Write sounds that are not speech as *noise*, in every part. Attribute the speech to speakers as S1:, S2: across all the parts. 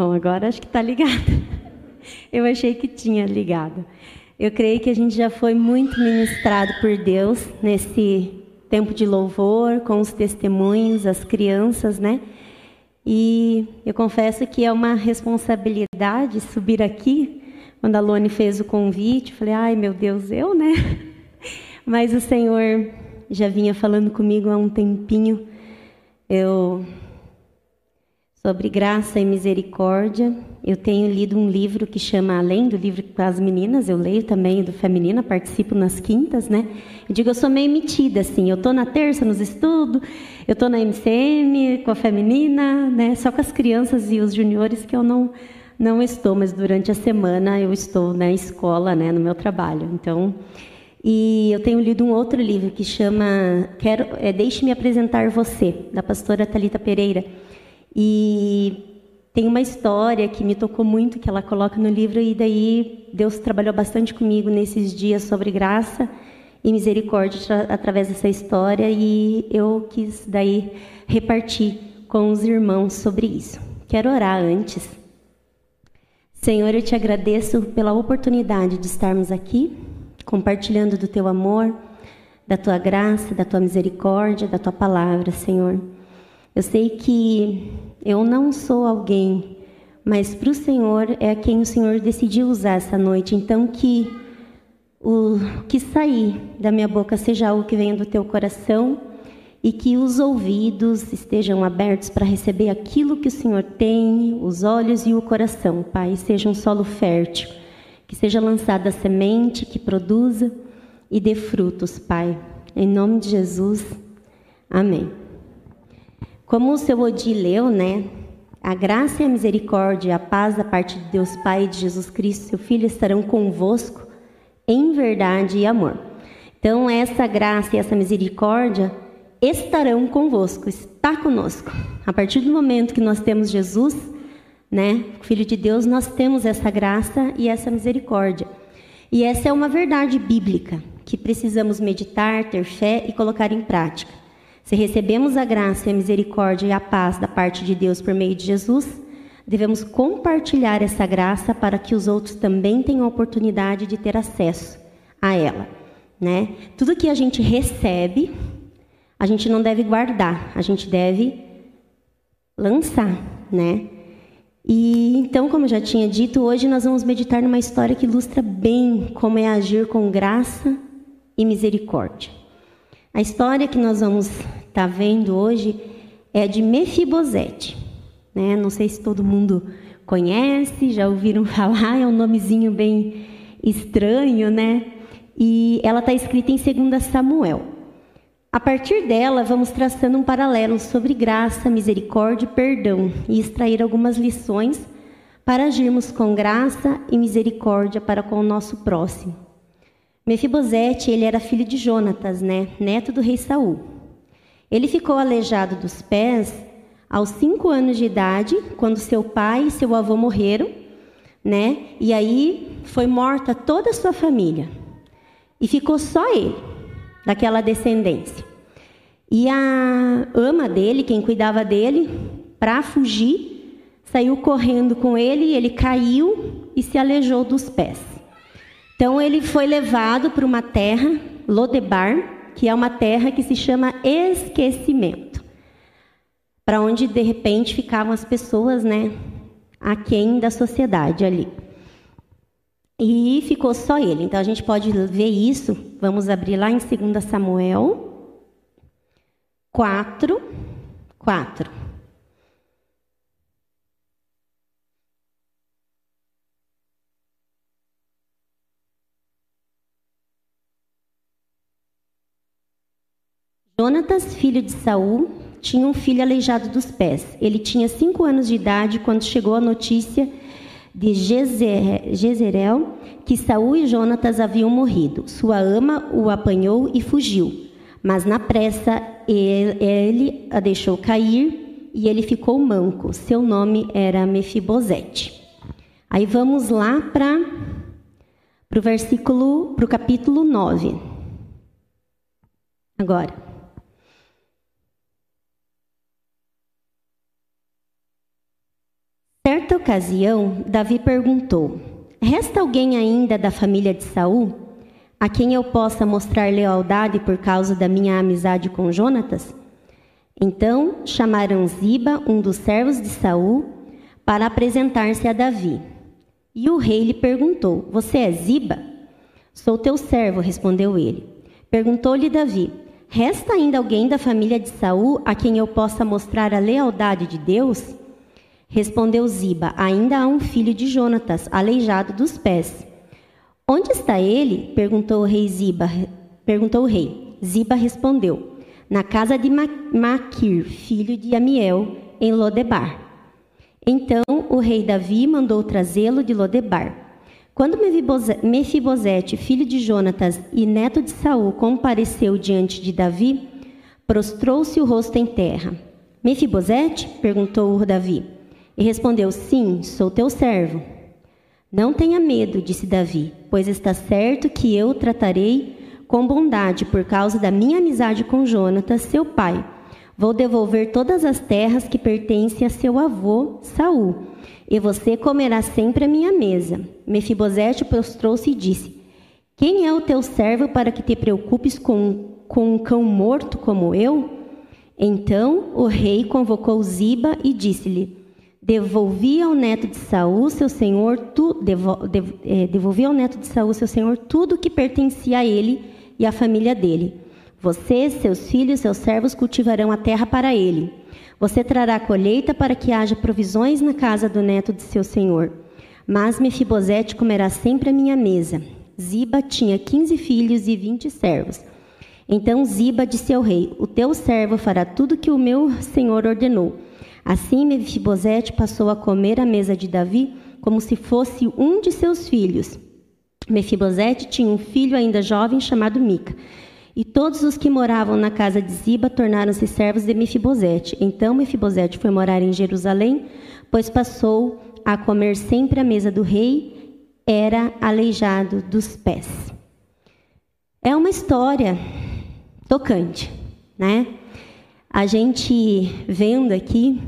S1: Bom, agora acho que está ligado. *laughs* Eu achei que tinha ligado. Eu creio que a gente já foi muito ministrado por Deus nesse tempo de louvor, com os testemunhos, as crianças, né? E eu confesso que é uma responsabilidade subir aqui. Quando a Lone fez o convite, falei, ai meu Deus, eu, né? *laughs* Mas o Senhor já vinha falando comigo há um tempinho. Eu sobre graça e misericórdia. Eu tenho lido um livro que chama Além do livro com as meninas, eu leio também do feminino, participo nas quintas, né? Eu digo, eu sou meio metida, assim, eu tô na terça nos estudos, eu tô na MCM com a feminina, né? Só com as crianças e os juniores que eu não não estou, mas durante a semana eu estou na escola, né, no meu trabalho. Então, e eu tenho lido um outro livro que chama Quero, é, Deixe-me apresentar você, da pastora Talita Pereira. E tem uma história que me tocou muito, que ela coloca no livro, e daí Deus trabalhou bastante comigo nesses dias sobre graça e misericórdia através dessa história, e eu quis daí repartir com os irmãos sobre isso. Quero orar antes. Senhor, eu te agradeço pela oportunidade de estarmos aqui, compartilhando do teu amor, da tua graça, da tua misericórdia, da tua palavra, Senhor. Eu sei que eu não sou alguém, mas para o Senhor é quem o Senhor decidiu usar essa noite. Então, que o que sair da minha boca seja algo que venha do teu coração e que os ouvidos estejam abertos para receber aquilo que o Senhor tem, os olhos e o coração, Pai, seja um solo fértil, que seja lançada a semente que produza e dê frutos, Pai. Em nome de Jesus. Amém. Como o seu Odi leu, né? A graça e a misericórdia, a paz da parte de Deus Pai e de Jesus Cristo, seu Filho, estarão convosco em verdade e amor. Então, essa graça e essa misericórdia estarão convosco, está conosco. A partir do momento que nós temos Jesus, né, Filho de Deus, nós temos essa graça e essa misericórdia. E essa é uma verdade bíblica que precisamos meditar, ter fé e colocar em prática. Se recebemos a graça a misericórdia e a paz da parte de Deus por meio de Jesus, devemos compartilhar essa graça para que os outros também tenham a oportunidade de ter acesso a ela, né? Tudo que a gente recebe, a gente não deve guardar, a gente deve lançar, né? E então, como eu já tinha dito, hoje nós vamos meditar numa história que ilustra bem como é agir com graça e misericórdia. A história que nós vamos estar tá vendo hoje é de Mefibosete. Né? Não sei se todo mundo conhece, já ouviram *laughs* falar, é um nomezinho bem estranho, né? E ela está escrita em 2 Samuel. A partir dela, vamos traçando um paralelo sobre graça, misericórdia e perdão e extrair algumas lições para agirmos com graça e misericórdia para com o nosso próximo. Mefibosete, ele era filho de Jonatas, né? Neto do rei Saul. Ele ficou aleijado dos pés aos cinco anos de idade, quando seu pai e seu avô morreram, né? E aí foi morta toda a sua família. E ficou só ele, daquela descendência. E a ama dele, quem cuidava dele, para fugir, saiu correndo com ele, ele caiu e se aleijou dos pés. Então ele foi levado para uma terra, Lodebar, que é uma terra que se chama esquecimento. Para onde de repente ficavam as pessoas, né, aquém da sociedade ali. E ficou só ele. Então a gente pode ver isso. Vamos abrir lá em 2 Samuel 4, 4. Jonatas, filho de Saul, tinha um filho aleijado dos pés. Ele tinha cinco anos de idade quando chegou a notícia de Jezerel que Saul e Jonatas haviam morrido. Sua ama o apanhou e fugiu. Mas na pressa ele a deixou cair e ele ficou manco. Seu nome era Mefibosete. Aí vamos lá para o versículo, para o capítulo 9. Agora. Certa ocasião, Davi perguntou: Resta alguém ainda da família de Saul a quem eu possa mostrar lealdade por causa da minha amizade com Jonatas? Então chamaram Ziba, um dos servos de Saul, para apresentar-se a Davi. E o rei lhe perguntou: Você é Ziba? Sou teu servo, respondeu ele. Perguntou-lhe Davi: Resta ainda alguém da família de Saul a quem eu possa mostrar a lealdade de Deus? Respondeu Ziba: Ainda há um filho de Jonatas, aleijado dos pés. Onde está ele? perguntou o rei Ziba. Perguntou o rei. Ziba respondeu: Na casa de Maquir, filho de Amiel, em Lodebar. Então o rei Davi mandou trazê-lo de Lodebar. Quando Mefibosete, filho de Jonatas e neto de Saul, compareceu diante de Davi, prostrou-se o rosto em terra. Mefibosete? perguntou Davi. E respondeu: Sim, sou teu servo. Não tenha medo, disse Davi, pois está certo que eu o tratarei com bondade por causa da minha amizade com Jonatas, seu pai. Vou devolver todas as terras que pertencem a seu avô Saul, e você comerá sempre a minha mesa. Mefibosete prostrou-se e disse: Quem é o teu servo para que te preocupes com, com um cão morto como eu? Então o rei convocou Ziba e disse-lhe: devolvia ao neto de Saul, seu senhor, tu, devo, dev, é, devolvia ao neto de Saul, seu senhor, tudo que pertencia a ele e à família dele. Você, seus filhos, seus servos cultivarão a terra para ele. Você trará a colheita para que haja provisões na casa do neto de seu senhor. Mas Mefibosete comerá sempre a minha mesa. Ziba tinha quinze filhos e vinte servos. Então Ziba disse ao rei: O teu servo fará tudo que o meu senhor ordenou. Assim Mefibosete passou a comer à mesa de Davi como se fosse um de seus filhos. Mefibosete tinha um filho ainda jovem chamado Mica. E todos os que moravam na casa de Ziba tornaram-se servos de Mefibosete. Então Mefibosete foi morar em Jerusalém, pois passou a comer sempre à mesa do rei, era aleijado dos pés. É uma história tocante, né? A gente vendo aqui,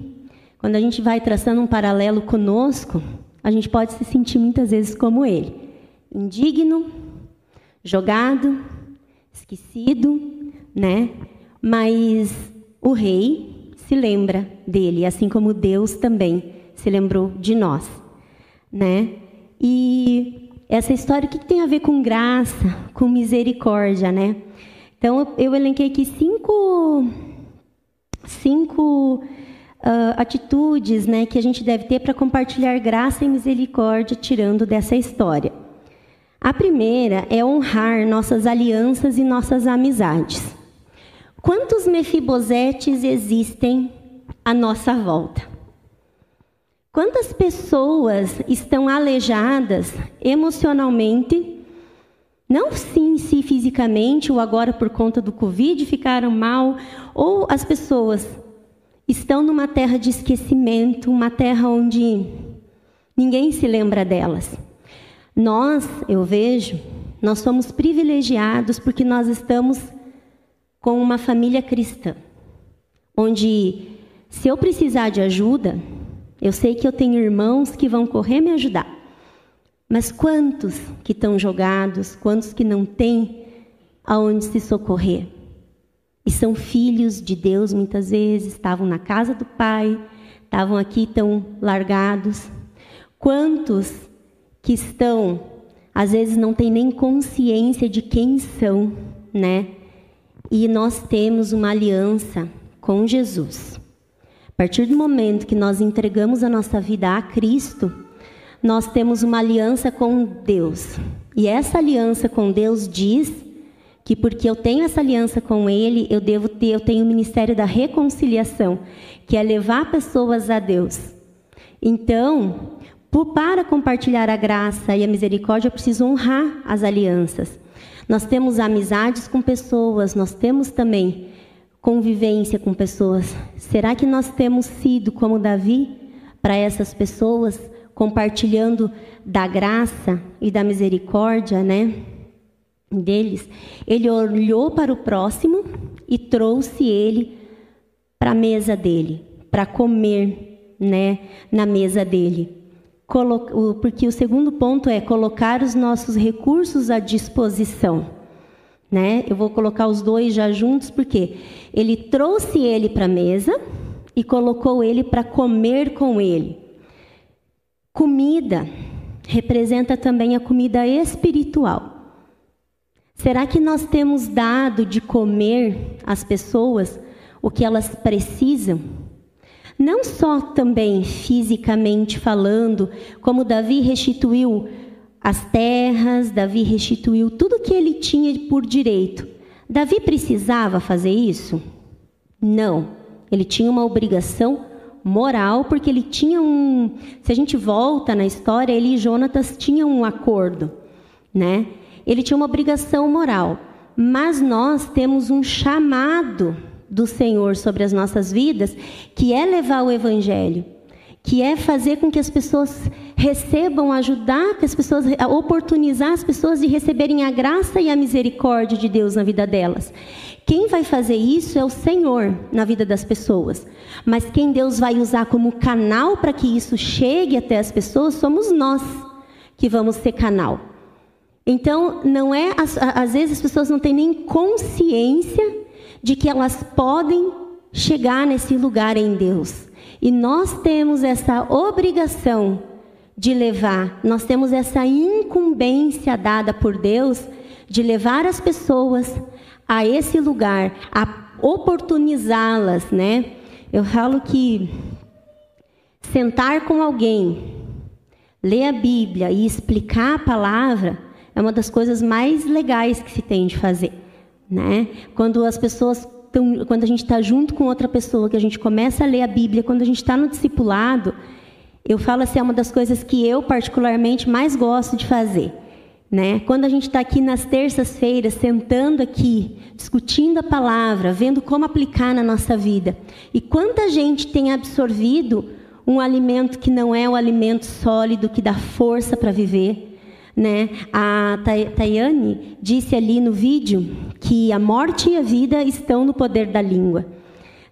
S1: quando a gente vai traçando um paralelo conosco, a gente pode se sentir muitas vezes como ele, indigno, jogado, esquecido, né? Mas o rei se lembra dele, assim como Deus também se lembrou de nós, né? E essa história o que tem a ver com graça, com misericórdia, né? Então eu elenquei aqui cinco cinco uh, atitudes né, que a gente deve ter para compartilhar graça e misericórdia tirando dessa história. A primeira é honrar nossas alianças e nossas amizades. Quantos mefibosetes existem à nossa volta? Quantas pessoas estão aleijadas emocionalmente, não sim se fisicamente ou agora por conta do Covid ficaram mal, ou as pessoas estão numa terra de esquecimento, uma terra onde ninguém se lembra delas. Nós, eu vejo, nós somos privilegiados porque nós estamos com uma família cristã, onde se eu precisar de ajuda, eu sei que eu tenho irmãos que vão correr me ajudar. Mas quantos que estão jogados, quantos que não têm aonde se socorrer? E são filhos de Deus muitas vezes, estavam na casa do Pai, estavam aqui tão largados. Quantos que estão, às vezes não têm nem consciência de quem são, né? E nós temos uma aliança com Jesus. A partir do momento que nós entregamos a nossa vida a Cristo, nós temos uma aliança com Deus. E essa aliança com Deus diz que porque eu tenho essa aliança com ele, eu devo ter, eu tenho o ministério da reconciliação, que é levar pessoas a Deus. Então, para compartilhar a graça e a misericórdia, eu preciso honrar as alianças. Nós temos amizades com pessoas, nós temos também convivência com pessoas. Será que nós temos sido como Davi para essas pessoas, compartilhando da graça e da misericórdia, né? deles, ele olhou para o próximo e trouxe ele para a mesa dele, para comer, né, na mesa dele. Porque o segundo ponto é colocar os nossos recursos à disposição. Né? Eu vou colocar os dois já juntos, porque ele trouxe ele para a mesa e colocou ele para comer com ele. Comida representa também a comida espiritual. Será que nós temos dado de comer às pessoas o que elas precisam? Não só também fisicamente falando, como Davi restituiu as terras, Davi restituiu tudo que ele tinha por direito. Davi precisava fazer isso? Não. Ele tinha uma obrigação moral, porque ele tinha um. Se a gente volta na história, ele e Jonatas tinham um acordo, né? Ele tinha uma obrigação moral, mas nós temos um chamado do Senhor sobre as nossas vidas, que é levar o Evangelho, que é fazer com que as pessoas recebam, ajudar que as pessoas, oportunizar as pessoas de receberem a graça e a misericórdia de Deus na vida delas. Quem vai fazer isso é o Senhor na vida das pessoas. Mas quem Deus vai usar como canal para que isso chegue até as pessoas somos nós que vamos ser canal. Então, não é às vezes as pessoas não têm nem consciência de que elas podem chegar nesse lugar em Deus. E nós temos essa obrigação de levar, nós temos essa incumbência dada por Deus de levar as pessoas a esse lugar, a oportunizá-las, né? Eu falo que sentar com alguém, ler a Bíblia e explicar a palavra é uma das coisas mais legais que se tem de fazer, né? Quando as pessoas tão, quando a gente está junto com outra pessoa, que a gente começa a ler a Bíblia, quando a gente está no discipulado, eu falo assim, é uma das coisas que eu particularmente mais gosto de fazer. Né? Quando a gente está aqui nas terças-feiras, sentando aqui, discutindo a palavra, vendo como aplicar na nossa vida. E quanta gente tem absorvido um alimento que não é o alimento sólido, que dá força para viver. Né? A Tayane disse ali no vídeo que a morte e a vida estão no poder da língua.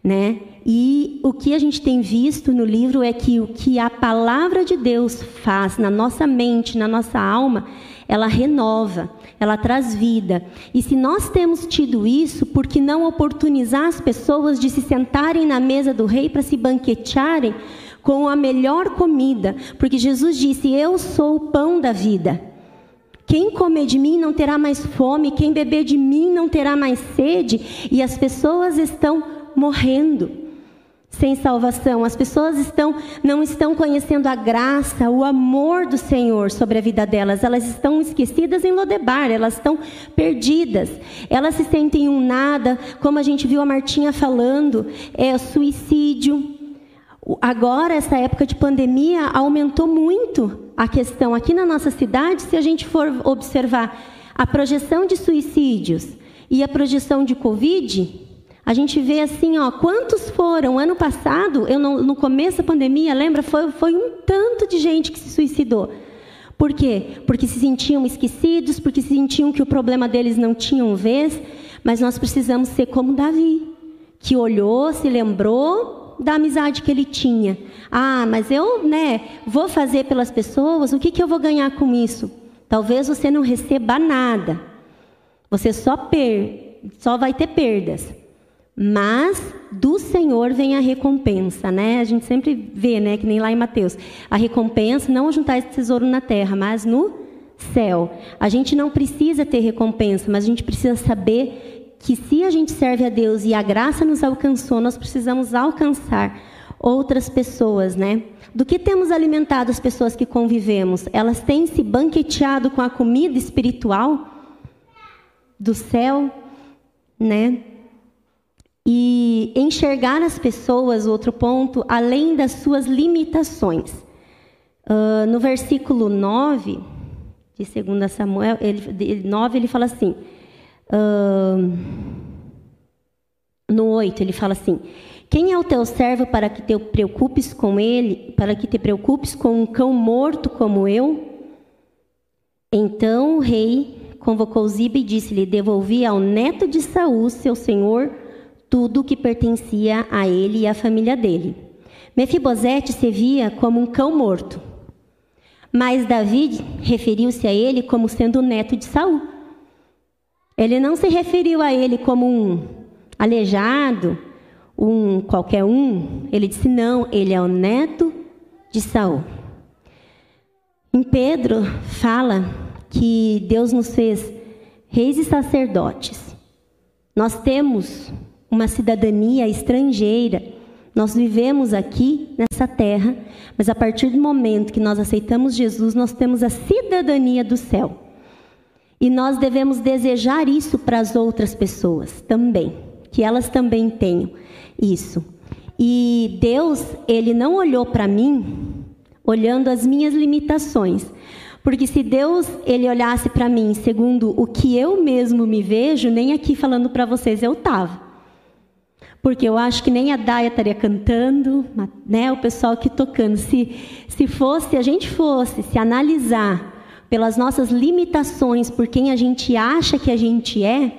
S1: Né? E o que a gente tem visto no livro é que o que a palavra de Deus faz na nossa mente, na nossa alma, ela renova, ela traz vida. E se nós temos tido isso, por que não oportunizar as pessoas de se sentarem na mesa do rei para se banquetearem com a melhor comida? Porque Jesus disse: Eu sou o pão da vida. Quem comer de mim não terá mais fome, quem beber de mim não terá mais sede, e as pessoas estão morrendo sem salvação. As pessoas estão, não estão conhecendo a graça, o amor do Senhor sobre a vida delas. Elas estão esquecidas em Lodebar, elas estão perdidas. Elas se sentem um nada, como a gente viu a Martinha falando, é suicídio. Agora, essa época de pandemia, aumentou muito a questão. Aqui na nossa cidade, se a gente for observar a projeção de suicídios e a projeção de Covid, a gente vê assim, ó, quantos foram? Ano passado, eu não, no começo da pandemia, lembra? Foi, foi um tanto de gente que se suicidou. Por quê? Porque se sentiam esquecidos, porque se sentiam que o problema deles não tinham vez. Mas nós precisamos ser como Davi, que olhou, se lembrou da amizade que ele tinha. Ah, mas eu, né, vou fazer pelas pessoas, o que, que eu vou ganhar com isso? Talvez você não receba nada. Você só, per, só vai ter perdas. Mas do Senhor vem a recompensa, né? A gente sempre vê, né, que nem lá em Mateus. A recompensa não juntar esse tesouro na terra, mas no céu. A gente não precisa ter recompensa, mas a gente precisa saber que se a gente serve a Deus e a graça nos alcançou, nós precisamos alcançar outras pessoas, né? Do que temos alimentado as pessoas que convivemos? Elas têm se banqueteado com a comida espiritual do céu, né? e enxergar as pessoas, outro ponto, além das suas limitações. Uh, no versículo 9 de 2 Samuel, ele, 9, ele fala assim. Uh, no 8, ele fala assim: Quem é o teu servo para que te preocupes com ele, para que te preocupes com um cão morto como eu? Então o rei convocou Ziba e disse-lhe: Devolvi ao neto de Saul, seu senhor, tudo que pertencia a ele e à família dele. Mefibosete se via como um cão morto. Mas Davi referiu-se a ele como sendo o neto de Saul. Ele não se referiu a ele como um aleijado, um qualquer um. Ele disse: "Não, ele é o neto de Saul". Em Pedro fala que Deus nos fez reis e sacerdotes. Nós temos uma cidadania estrangeira. Nós vivemos aqui nessa terra, mas a partir do momento que nós aceitamos Jesus, nós temos a cidadania do céu. E nós devemos desejar isso para as outras pessoas também, que elas também tenham isso. E Deus, ele não olhou para mim olhando as minhas limitações, porque se Deus ele olhasse para mim segundo o que eu mesmo me vejo, nem aqui falando para vocês eu tava. Porque eu acho que nem a Daia estaria cantando, né, o pessoal aqui tocando. Se, se fosse, a gente fosse se analisar pelas nossas limitações, por quem a gente acha que a gente é,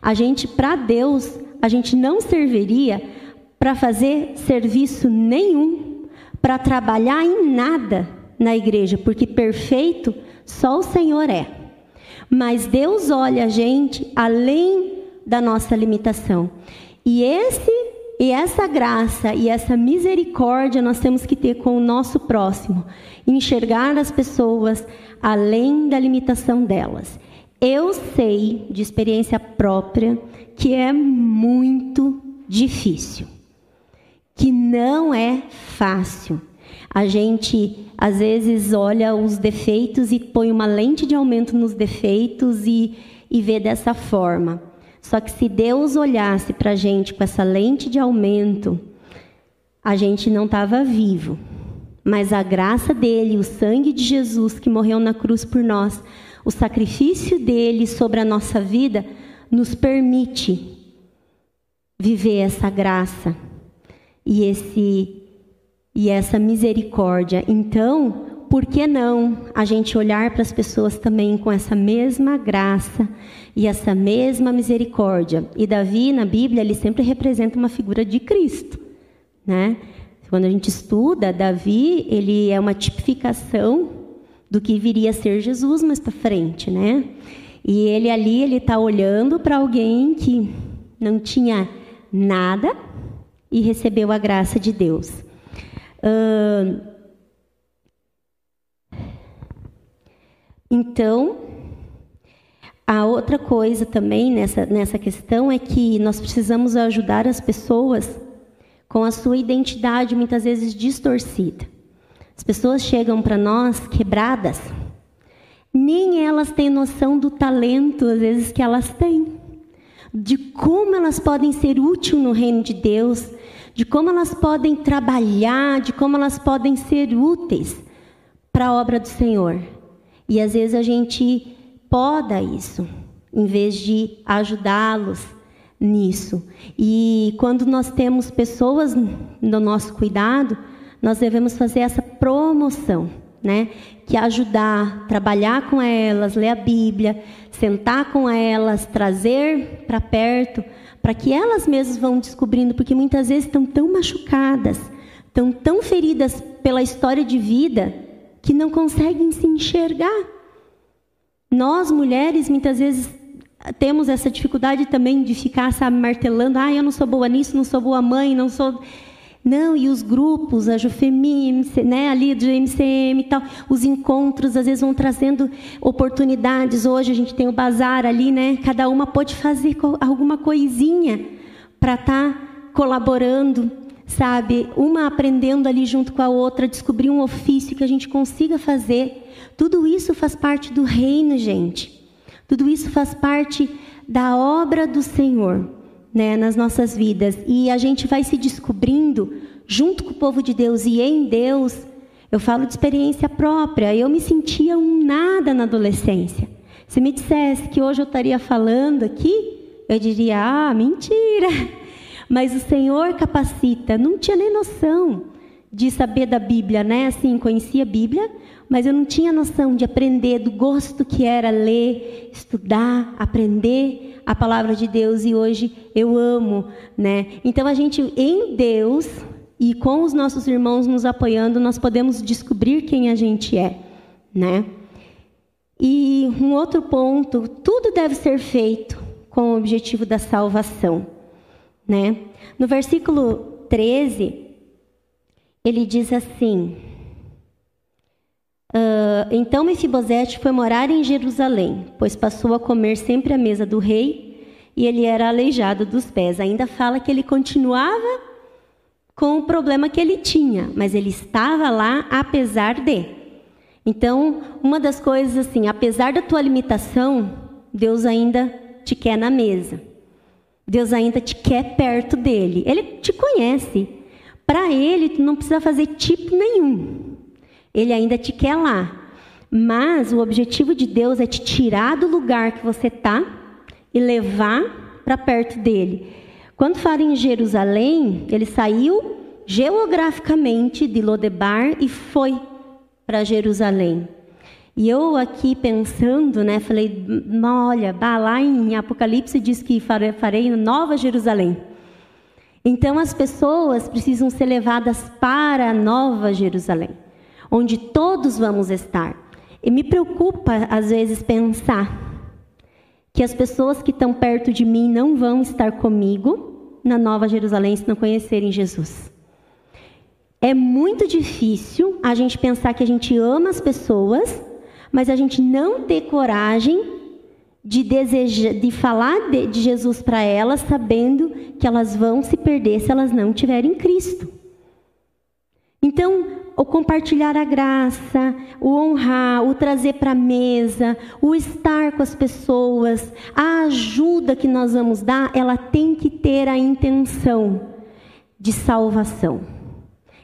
S1: a gente, para Deus, a gente não serviria para fazer serviço nenhum, para trabalhar em nada na igreja, porque perfeito só o Senhor é. Mas Deus olha a gente além da nossa limitação. E esse e essa graça e essa misericórdia nós temos que ter com o nosso próximo, enxergar as pessoas além da limitação delas. Eu sei de experiência própria que é muito difícil, que não é fácil. A gente às vezes olha os defeitos e põe uma lente de aumento nos defeitos e, e vê dessa forma. Só que se Deus olhasse para a gente com essa lente de aumento, a gente não estava vivo. Mas a graça dele, o sangue de Jesus que morreu na cruz por nós, o sacrifício dele sobre a nossa vida, nos permite viver essa graça e esse e essa misericórdia. Então, por que não a gente olhar para as pessoas também com essa mesma graça e essa mesma misericórdia? E Davi, na Bíblia, ele sempre representa uma figura de Cristo, né? Quando a gente estuda, Davi, ele é uma tipificação do que viria a ser Jesus mais para frente, né? E ele ali, ele está olhando para alguém que não tinha nada e recebeu a graça de Deus. Uh, então, a outra coisa também nessa, nessa questão é que nós precisamos ajudar as pessoas com a sua identidade muitas vezes distorcida. As pessoas chegam para nós quebradas, nem elas têm noção do talento, às vezes, que elas têm, de como elas podem ser úteis no reino de Deus, de como elas podem trabalhar, de como elas podem ser úteis para a obra do Senhor. E às vezes a gente poda isso, em vez de ajudá-los nisso. E quando nós temos pessoas no nosso cuidado, nós devemos fazer essa promoção, né? Que é ajudar, trabalhar com elas, ler a Bíblia, sentar com elas, trazer para perto para que elas mesmas vão descobrindo, porque muitas vezes estão tão machucadas, estão tão feridas pela história de vida, que não conseguem se enxergar. Nós, mulheres, muitas vezes temos essa dificuldade também de ficar, sabe, martelando, ah, eu não sou boa nisso, não sou boa mãe, não sou. Não, e os grupos, a Jufemi, né, ali do MCM e tal, os encontros às vezes vão trazendo oportunidades. Hoje a gente tem o bazar ali, né? Cada uma pode fazer alguma coisinha para estar tá colaborando, sabe? Uma aprendendo ali junto com a outra, descobrir um ofício que a gente consiga fazer. Tudo isso faz parte do reino, gente. Tudo isso faz parte da obra do Senhor né, nas nossas vidas. E a gente vai se descobrindo junto com o povo de Deus e em Deus. Eu falo de experiência própria. Eu me sentia um nada na adolescência. Se me dissesse que hoje eu estaria falando aqui, eu diria: ah, mentira. *laughs* Mas o Senhor capacita. Não tinha nem noção de saber da Bíblia, né? Assim, conhecia a Bíblia, mas eu não tinha noção de aprender, do gosto que era ler, estudar, aprender a palavra de Deus e hoje eu amo, né? Então a gente em Deus E com os nossos irmãos nos apoiando, nós podemos descobrir quem a gente é, né? E um outro ponto, tudo deve ser feito com o objetivo da salvação, né? No versículo 13, ele diz assim: uh, Então Mefibosete foi morar em Jerusalém, pois passou a comer sempre à mesa do rei, e ele era aleijado dos pés. Ainda fala que ele continuava com o problema que ele tinha, mas ele estava lá apesar de. Então, uma das coisas assim, apesar da tua limitação, Deus ainda te quer na mesa. Deus ainda te quer perto dele. Ele te conhece. Para ele, tu não precisa fazer tipo nenhum. Ele ainda te quer lá. Mas o objetivo de Deus é te tirar do lugar que você está e levar para perto dele. Quando fala em Jerusalém, ele saiu geograficamente de Lodebar e foi para Jerusalém. E eu aqui pensando, né, falei, olha, lá em Apocalipse diz que farei Nova Jerusalém. Então as pessoas precisam ser levadas para a Nova Jerusalém, onde todos vamos estar. E me preocupa às vezes pensar que as pessoas que estão perto de mim não vão estar comigo na Nova Jerusalém se não conhecerem Jesus. É muito difícil a gente pensar que a gente ama as pessoas, mas a gente não ter coragem de desejar, de falar de, de Jesus para elas, sabendo que elas vão se perder se elas não tiverem Cristo. Então, o compartilhar a graça, o honrar, o trazer para a mesa, o estar com as pessoas, a ajuda que nós vamos dar, ela tem que ter a intenção de salvação.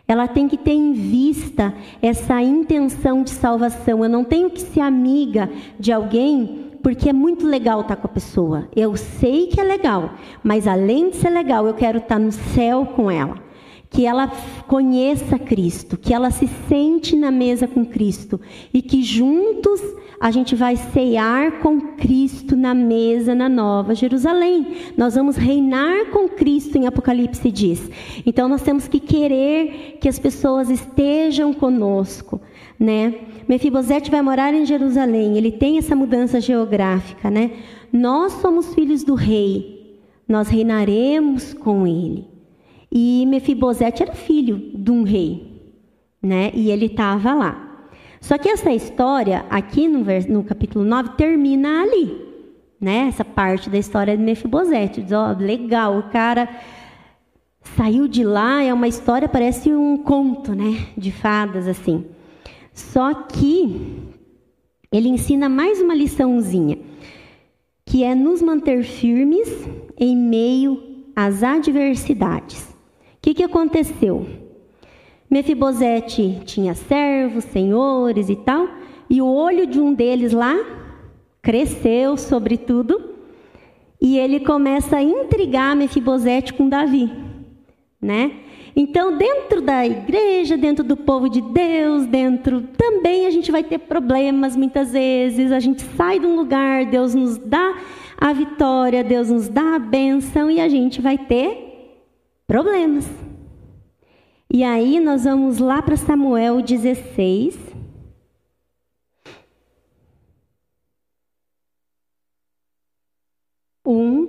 S1: Ela tem que ter em vista essa intenção de salvação. Eu não tenho que ser amiga de alguém porque é muito legal estar com a pessoa. Eu sei que é legal, mas além de ser legal, eu quero estar no céu com ela. Que ela conheça Cristo, que ela se sente na mesa com Cristo e que juntos a gente vai cear com Cristo na mesa na Nova Jerusalém. Nós vamos reinar com Cristo em Apocalipse diz. Então nós temos que querer que as pessoas estejam conosco, né? Mefibosete vai morar em Jerusalém, ele tem essa mudança geográfica, né? Nós somos filhos do rei, nós reinaremos com ele. E Mefibosete era filho de um rei, né? E ele estava lá. Só que essa história, aqui no, no capítulo 9, termina ali, né? Essa parte da história de Mefibosete. Diz, ó, oh, legal, o cara saiu de lá, é uma história, parece um conto, né? De fadas, assim. Só que ele ensina mais uma liçãozinha, que é nos manter firmes em meio às adversidades. O que, que aconteceu? Mefibosete tinha servos, senhores e tal, e o olho de um deles lá cresceu sobre tudo, e ele começa a intrigar Mefibosete com Davi, né? Então, dentro da igreja, dentro do povo de Deus, dentro também a gente vai ter problemas muitas vezes. A gente sai de um lugar, Deus nos dá a vitória, Deus nos dá a bênção e a gente vai ter problemas. E aí nós vamos lá para Samuel 16. Um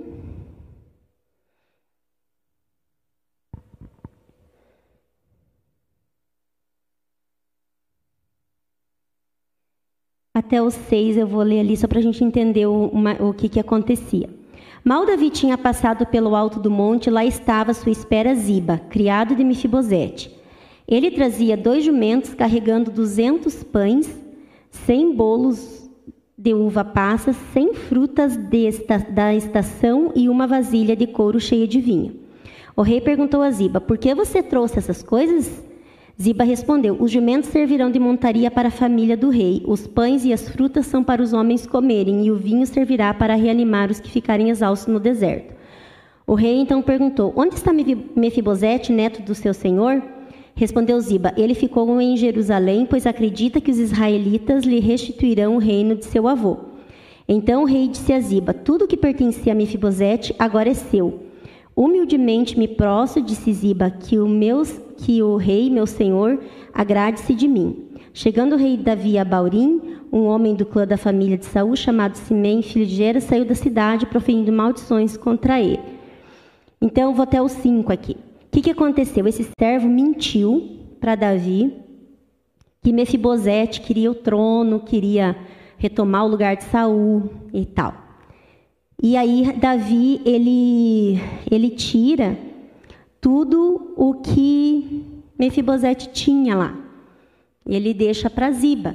S1: até os seis, eu vou ler ali só para a gente entender o, uma, o que, que acontecia. Mal Davi tinha passado pelo alto do monte, lá estava sua espera Ziba, criado de Mefibosete. Ele trazia dois jumentos carregando duzentos pães, cem bolos de uva passa, cem frutas da estação e uma vasilha de couro cheia de vinho. O rei perguntou a Ziba: Por que você trouxe essas coisas? Ziba respondeu: Os jumentos servirão de montaria para a família do rei. Os pães e as frutas são para os homens comerem, e o vinho servirá para reanimar os que ficarem exaustos no deserto. O rei então perguntou: Onde está Mefibosete, neto do seu senhor? Respondeu Ziba: Ele ficou em Jerusalém, pois acredita que os israelitas lhe restituirão o reino de seu avô. Então o rei disse a Ziba: Tudo que pertencia a Mefibosete agora é seu Humildemente me prostro, disse Ziba, que o, meu, que o rei, meu senhor, agrade-se de mim. Chegando o rei Davi a Baurim, um homem do clã da família de Saul, chamado Simém, filho de Gera, saiu da cidade proferindo maldições contra ele. Então, vou até o 5 aqui. O que, que aconteceu? Esse servo mentiu para Davi que Mefibosete queria o trono, queria retomar o lugar de Saul e tal. E aí Davi ele ele tira tudo o que Mefibosete tinha lá. Ele deixa para Ziba.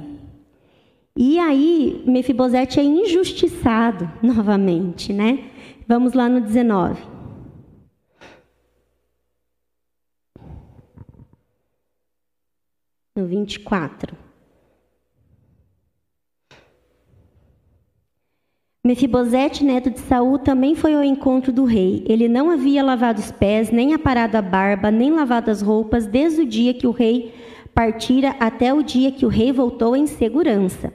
S1: E aí Mefibosete é injustiçado *laughs* novamente, né? Vamos lá no 19. No 24. Mefibosete, neto de Saul, também foi ao encontro do rei. Ele não havia lavado os pés, nem aparado a barba, nem lavado as roupas, desde o dia que o rei partira até o dia que o rei voltou em segurança.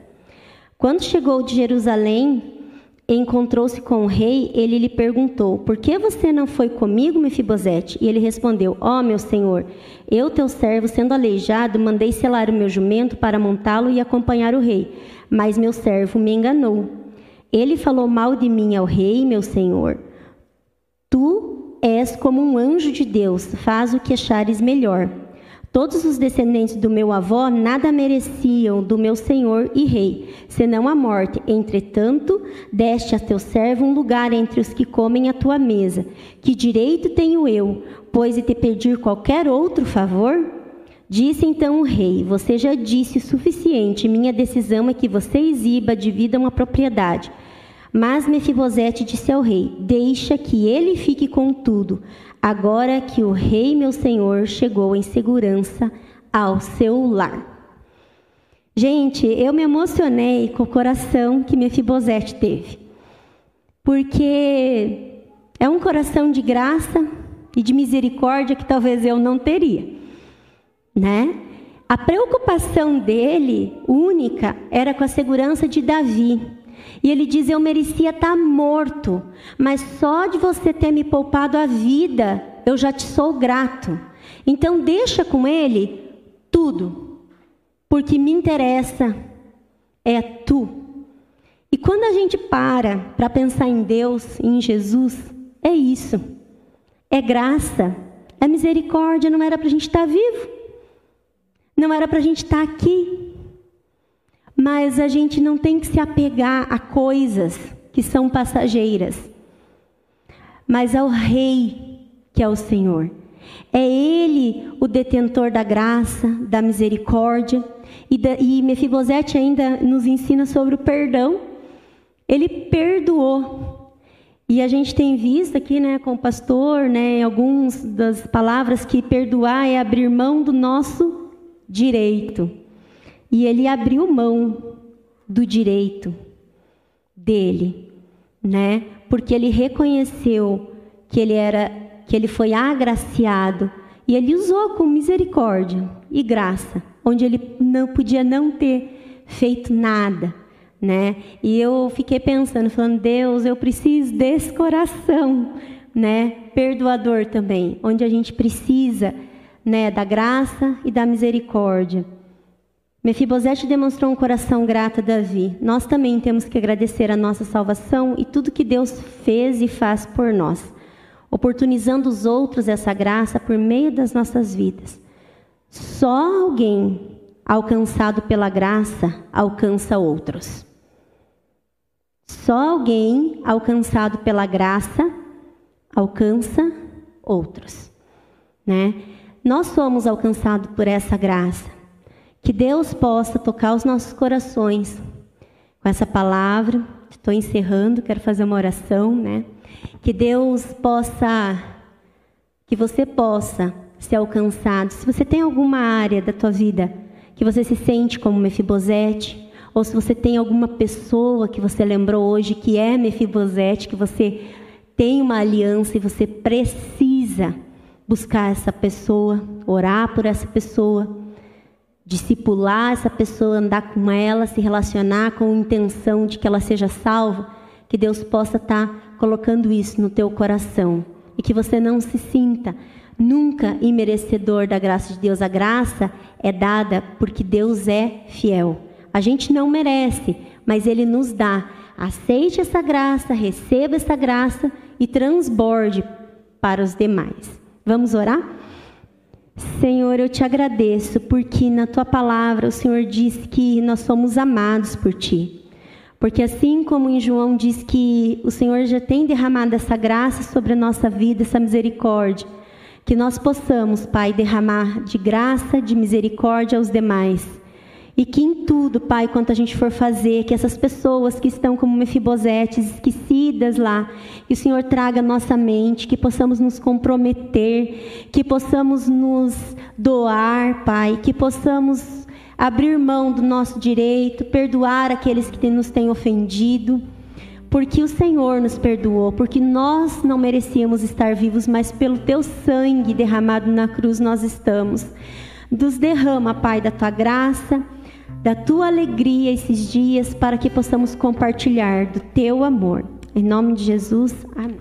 S1: Quando chegou de Jerusalém, encontrou-se com o rei, ele lhe perguntou: Por que você não foi comigo, Mefibosete? E ele respondeu: Ó, oh, meu senhor, eu, teu servo, sendo aleijado, mandei selar o meu jumento para montá-lo e acompanhar o rei. Mas meu servo me enganou. Ele falou mal de mim ao rei, meu senhor. Tu és como um anjo de Deus, faz o que achares melhor. Todos os descendentes do meu avô nada mereciam do meu senhor e rei, senão a morte. Entretanto, deste a teu servo um lugar entre os que comem a tua mesa. Que direito tenho eu, pois de te pedir qualquer outro favor? Disse então o rei: Você já disse o suficiente. Minha decisão é que você e Ziba dividam a propriedade. Mas Mefibosete disse ao rei: Deixa que ele fique com tudo, agora que o rei meu senhor chegou em segurança ao seu lar. Gente, eu me emocionei com o coração que Mefibosete teve. Porque é um coração de graça e de misericórdia que talvez eu não teria, né? A preocupação dele, única, era com a segurança de Davi. E ele diz: Eu merecia estar morto, mas só de você ter me poupado a vida, eu já te sou grato. Então, deixa com ele tudo, porque me interessa é tu. E quando a gente para para pensar em Deus, em Jesus, é isso. É graça, é misericórdia. Não era para a gente estar vivo, não era para a gente estar aqui. Mas a gente não tem que se apegar a coisas que são passageiras, mas ao Rei, que é o Senhor. É Ele o detentor da graça, da misericórdia. E, da, e Mefibosete ainda nos ensina sobre o perdão. Ele perdoou. E a gente tem visto aqui, né, com o pastor, né, algumas das palavras que perdoar é abrir mão do nosso direito. E ele abriu mão do direito dele, né? Porque ele reconheceu que ele era que ele foi agraciado e ele usou com misericórdia e graça, onde ele não podia não ter feito nada, né? E eu fiquei pensando, falando, Deus, eu preciso desse coração, né? Perdoador também, onde a gente precisa, né, da graça e da misericórdia. Mefibosete demonstrou um coração grato a Davi. Nós também temos que agradecer a nossa salvação e tudo que Deus fez e faz por nós, oportunizando os outros essa graça por meio das nossas vidas. Só alguém alcançado pela graça alcança outros. Só alguém alcançado pela graça alcança outros, né? Nós somos alcançados por essa graça. Que Deus possa tocar os nossos corações com essa palavra. Estou encerrando, quero fazer uma oração, né? Que Deus possa, que você possa ser alcançado. Se você tem alguma área da tua vida que você se sente como Mefibosete, ou se você tem alguma pessoa que você lembrou hoje que é Mefibosete, que você tem uma aliança e você precisa buscar essa pessoa, orar por essa pessoa discipular essa pessoa, andar com ela, se relacionar com intenção de que ela seja salva, que Deus possa estar tá colocando isso no teu coração. e que você não se sinta nunca imerecedor da graça de Deus. A graça é dada porque Deus é fiel. A gente não merece, mas Ele nos dá. Aceite essa graça, receba essa graça e transborde para os demais. Vamos orar? Senhor, eu te agradeço porque na tua palavra o Senhor disse que nós somos amados por ti. Porque assim como em João diz que o Senhor já tem derramado essa graça sobre a nossa vida, essa misericórdia, que nós possamos, Pai, derramar de graça, de misericórdia aos demais. E que em tudo, Pai, quanto a gente for fazer, que essas pessoas que estão como Mefibosetes, esquecidas lá, que o Senhor traga nossa mente, que possamos nos comprometer, que possamos nos doar, Pai, que possamos abrir mão do nosso direito, perdoar aqueles que nos têm ofendido porque o Senhor nos perdoou, porque nós não merecíamos estar vivos, mas pelo teu sangue derramado na cruz nós estamos. Nos derrama, Pai, da tua graça, da tua alegria esses dias, para que possamos compartilhar do teu amor. Em nome de Jesus, amém.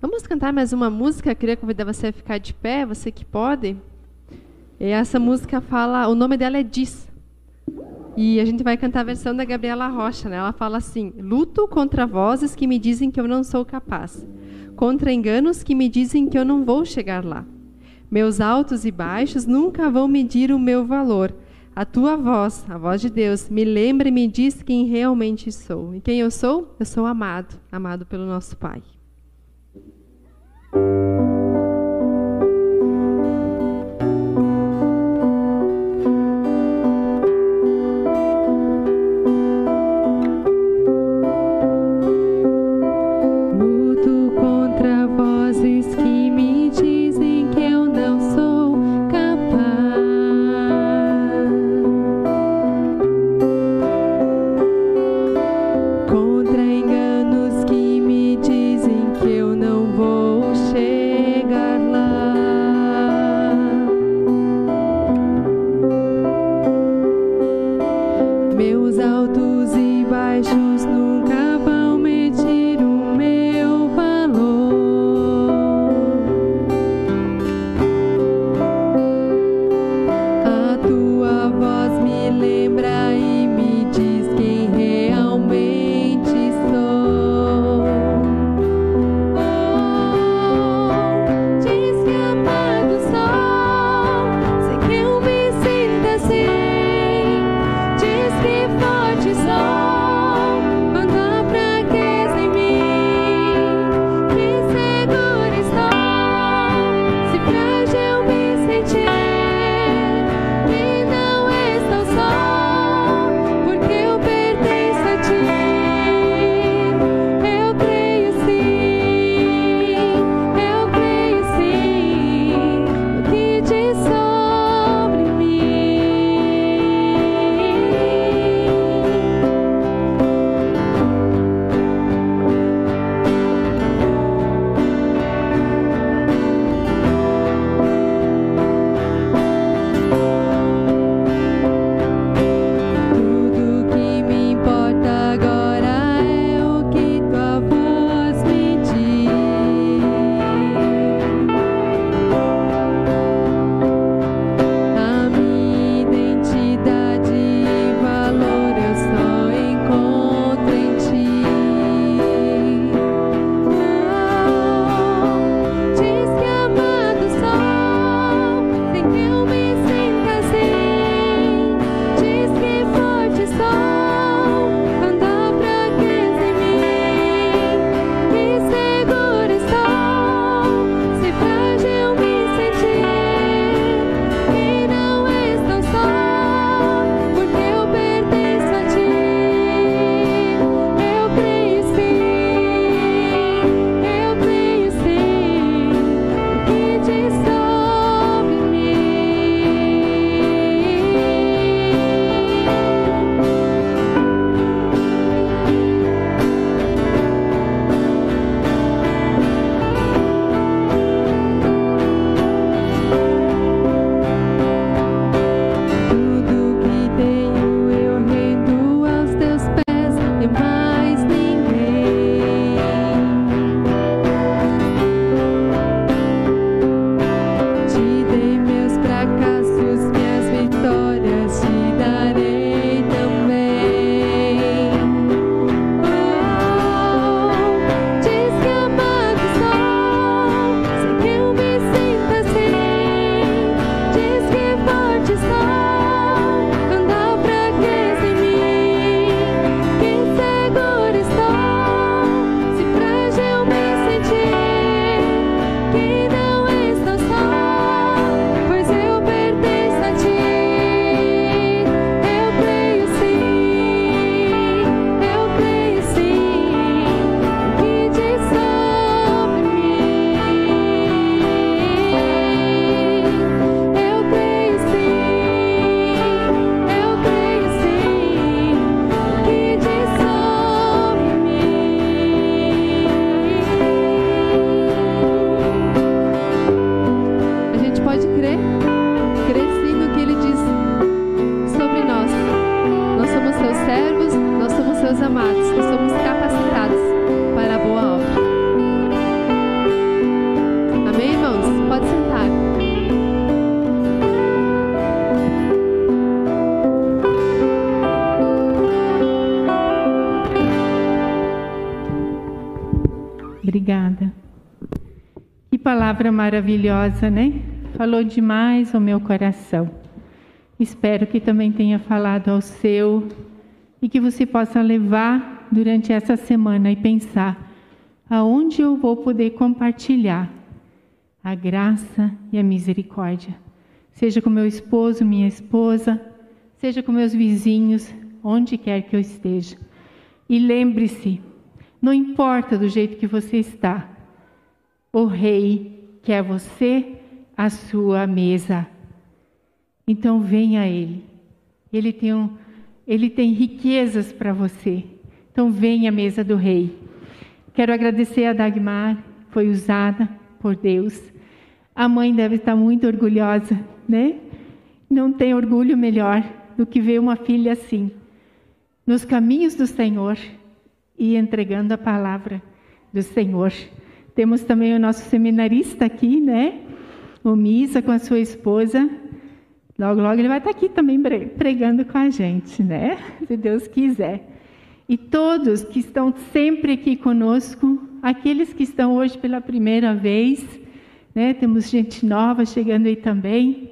S2: Vamos cantar mais uma música. Eu queria convidar você a ficar de pé, você que pode. E essa música fala, o nome dela é Diz. E a gente vai cantar a versão da Gabriela Rocha, né? Ela fala assim: Luto contra vozes que me dizem que eu não sou capaz, contra enganos que me dizem que eu não vou chegar lá. Meus altos e baixos nunca vão medir o meu valor. A tua voz, a voz de Deus, me lembra e me diz quem realmente sou. E quem eu sou? Eu sou amado, amado pelo nosso Pai. meus amados, que somos capacitados para a boa obra. Amém, irmãos? Pode sentar.
S3: Obrigada. Que palavra maravilhosa, né? Falou demais ao meu coração. Espero que também tenha falado ao seu e que você possa levar durante essa semana e pensar aonde eu vou poder compartilhar a graça e a misericórdia. Seja com meu esposo, minha esposa, seja com meus vizinhos, onde quer que eu esteja. E lembre-se, não importa do jeito que você está, o rei quer você à sua mesa. Então venha a ele. Ele tem, um, ele tem riquezas para você. Então venha à mesa do rei. Quero agradecer a Dagmar, foi usada por Deus. A mãe deve estar muito orgulhosa, né? Não tem orgulho melhor do que ver uma filha assim, nos caminhos do Senhor e entregando a palavra do Senhor. Temos também o nosso seminarista aqui, né? O Misa com a sua esposa. Logo, logo ele vai estar aqui também pregando com a gente, né? Se Deus quiser. E todos que estão sempre aqui conosco, aqueles que estão hoje pela primeira vez, né? Temos gente nova chegando aí também.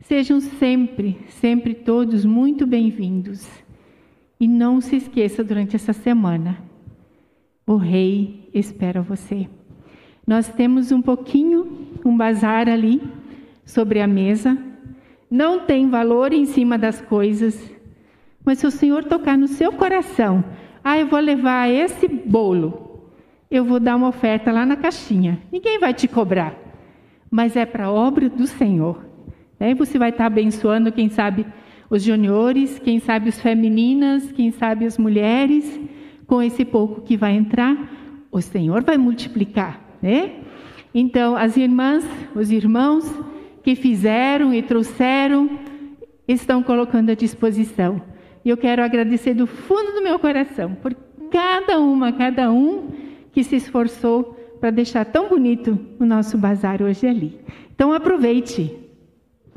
S3: Sejam sempre, sempre todos muito bem-vindos. E não se esqueça durante essa semana, o Rei espera você. Nós temos um pouquinho, um bazar ali sobre a mesa. Não tem valor em cima das coisas, mas se o Senhor tocar no seu coração, ah, eu vou levar esse bolo, eu vou dar uma oferta lá na caixinha. Ninguém vai te cobrar, mas é para a obra do Senhor. Aí você vai estar abençoando, quem sabe, os juniores, quem sabe as femininas, quem sabe as mulheres, com esse pouco que vai entrar, o Senhor vai multiplicar né? Então, as irmãs, os irmãos que fizeram e trouxeram, estão colocando à disposição. E eu quero agradecer do fundo do meu coração por cada uma, cada um que se esforçou para deixar tão bonito o nosso bazar hoje ali. Então aproveite,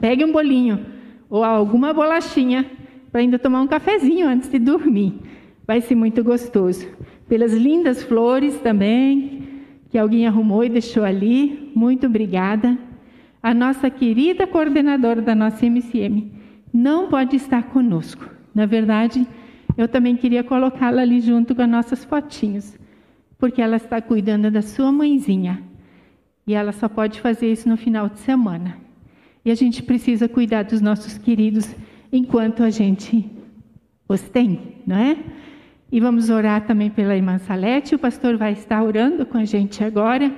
S3: pegue um bolinho ou alguma bolachinha para ainda tomar um cafezinho antes de dormir. Vai ser muito gostoso. Pelas lindas flores também, que alguém arrumou e deixou ali. Muito obrigada. A nossa querida coordenadora da nossa MCM não pode estar conosco. Na verdade, eu também queria colocá-la ali junto com as nossas fotinhos, porque ela está cuidando da sua mãezinha. E ela só pode fazer isso no final de semana. E a gente precisa cuidar dos nossos queridos enquanto a gente os tem, não é? E vamos orar também pela irmã Salete. O pastor vai estar orando com a gente agora.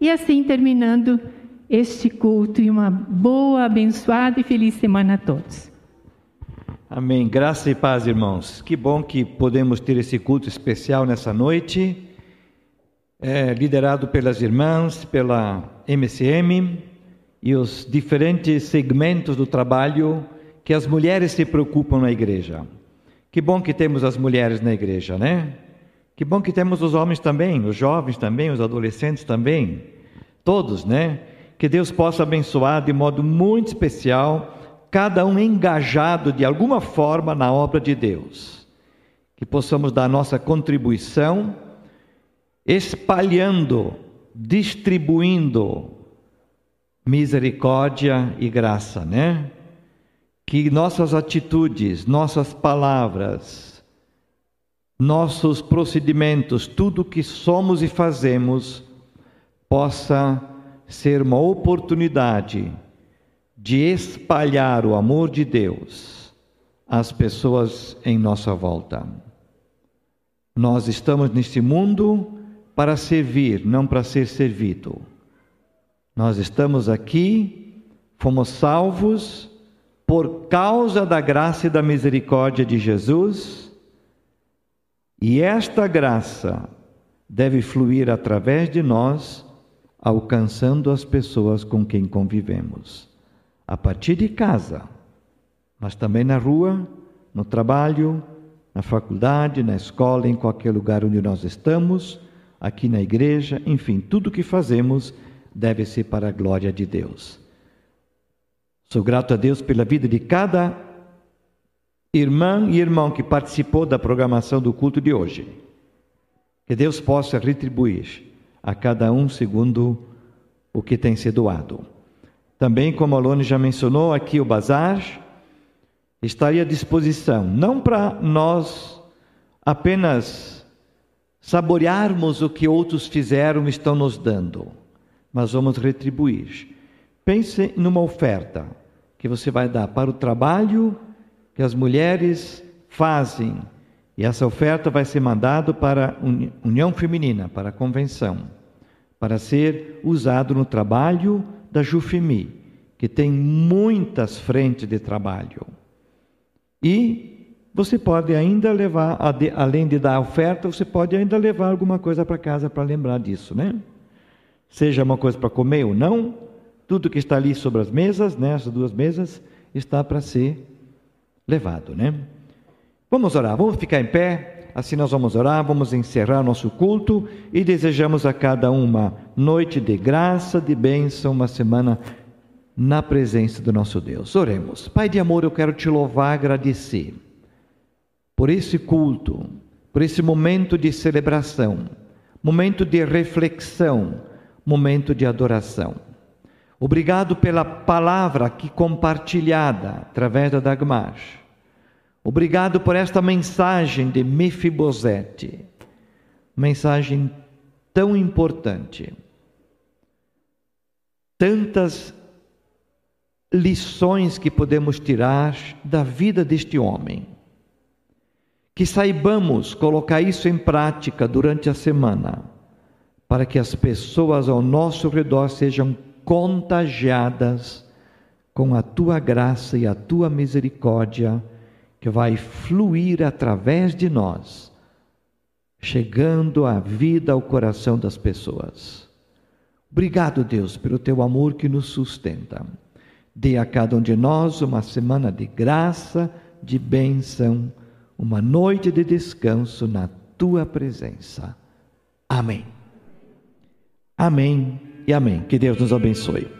S3: E assim terminando este culto e uma boa, abençoada e feliz semana a todos.
S4: Amém. Graça e paz, irmãos. Que bom que podemos ter esse culto especial nessa noite, é, liderado pelas irmãs, pela MCM e os diferentes segmentos do trabalho que as mulheres se preocupam na igreja. Que bom que temos as mulheres na igreja, né? Que bom que temos os homens também, os jovens também, os adolescentes também, todos, né? Que Deus possa abençoar de modo muito especial cada um engajado de alguma forma na obra de Deus. Que possamos dar nossa contribuição espalhando, distribuindo misericórdia e graça, né? que nossas atitudes, nossas palavras, nossos procedimentos, tudo que somos e fazemos, possa ser uma oportunidade de espalhar o amor de Deus às pessoas em nossa volta. Nós estamos neste mundo para servir, não para ser servido. Nós estamos aqui, fomos salvos por causa da graça e da misericórdia de Jesus, e esta graça deve fluir através de nós, alcançando as pessoas com quem convivemos. A partir de casa, mas também na rua, no trabalho, na faculdade, na escola, em qualquer lugar onde nós estamos, aqui na igreja, enfim, tudo que fazemos deve ser para a glória de Deus. Sou grato a Deus pela vida de cada irmã e irmão que participou da programação do culto de hoje. Que Deus possa retribuir a cada um segundo o que tem sido doado. Também, como a Lone já mencionou, aqui o bazar estaria à disposição, não para nós apenas saborearmos o que outros fizeram e estão nos dando, mas vamos retribuir. Pense numa oferta que você vai dar para o trabalho que as mulheres fazem, e essa oferta vai ser mandada para a União Feminina, para a convenção, para ser usado no trabalho da Jufemi, que tem muitas frentes de trabalho. E você pode ainda levar, além de dar a oferta, você pode ainda levar alguma coisa para casa para lembrar disso, né? Seja uma coisa para comer ou não, tudo que está ali sobre as mesas, nessas né, duas mesas, está para ser levado, né? Vamos orar, vamos ficar em pé, assim nós vamos orar, vamos encerrar nosso culto e desejamos a cada uma noite de graça, de bênção, uma semana na presença do nosso Deus. Oremos. Pai de amor, eu quero te louvar, agradecer por esse culto, por esse momento de celebração, momento de reflexão, momento de adoração. Obrigado pela palavra aqui compartilhada através da Dagmar. Obrigado por esta mensagem de Mefibosete, mensagem tão importante. Tantas lições que podemos tirar da vida deste homem. Que saibamos colocar isso em prática durante a semana, para que as pessoas ao nosso redor sejam contagiadas com a tua graça e a tua misericórdia, que vai fluir através de nós, chegando a vida ao coração das pessoas. Obrigado, Deus, pelo teu amor que nos sustenta. Dê a cada um de nós uma semana de graça, de bênção, uma noite de descanso na tua presença. Amém. Amém e amém. Que Deus nos abençoe.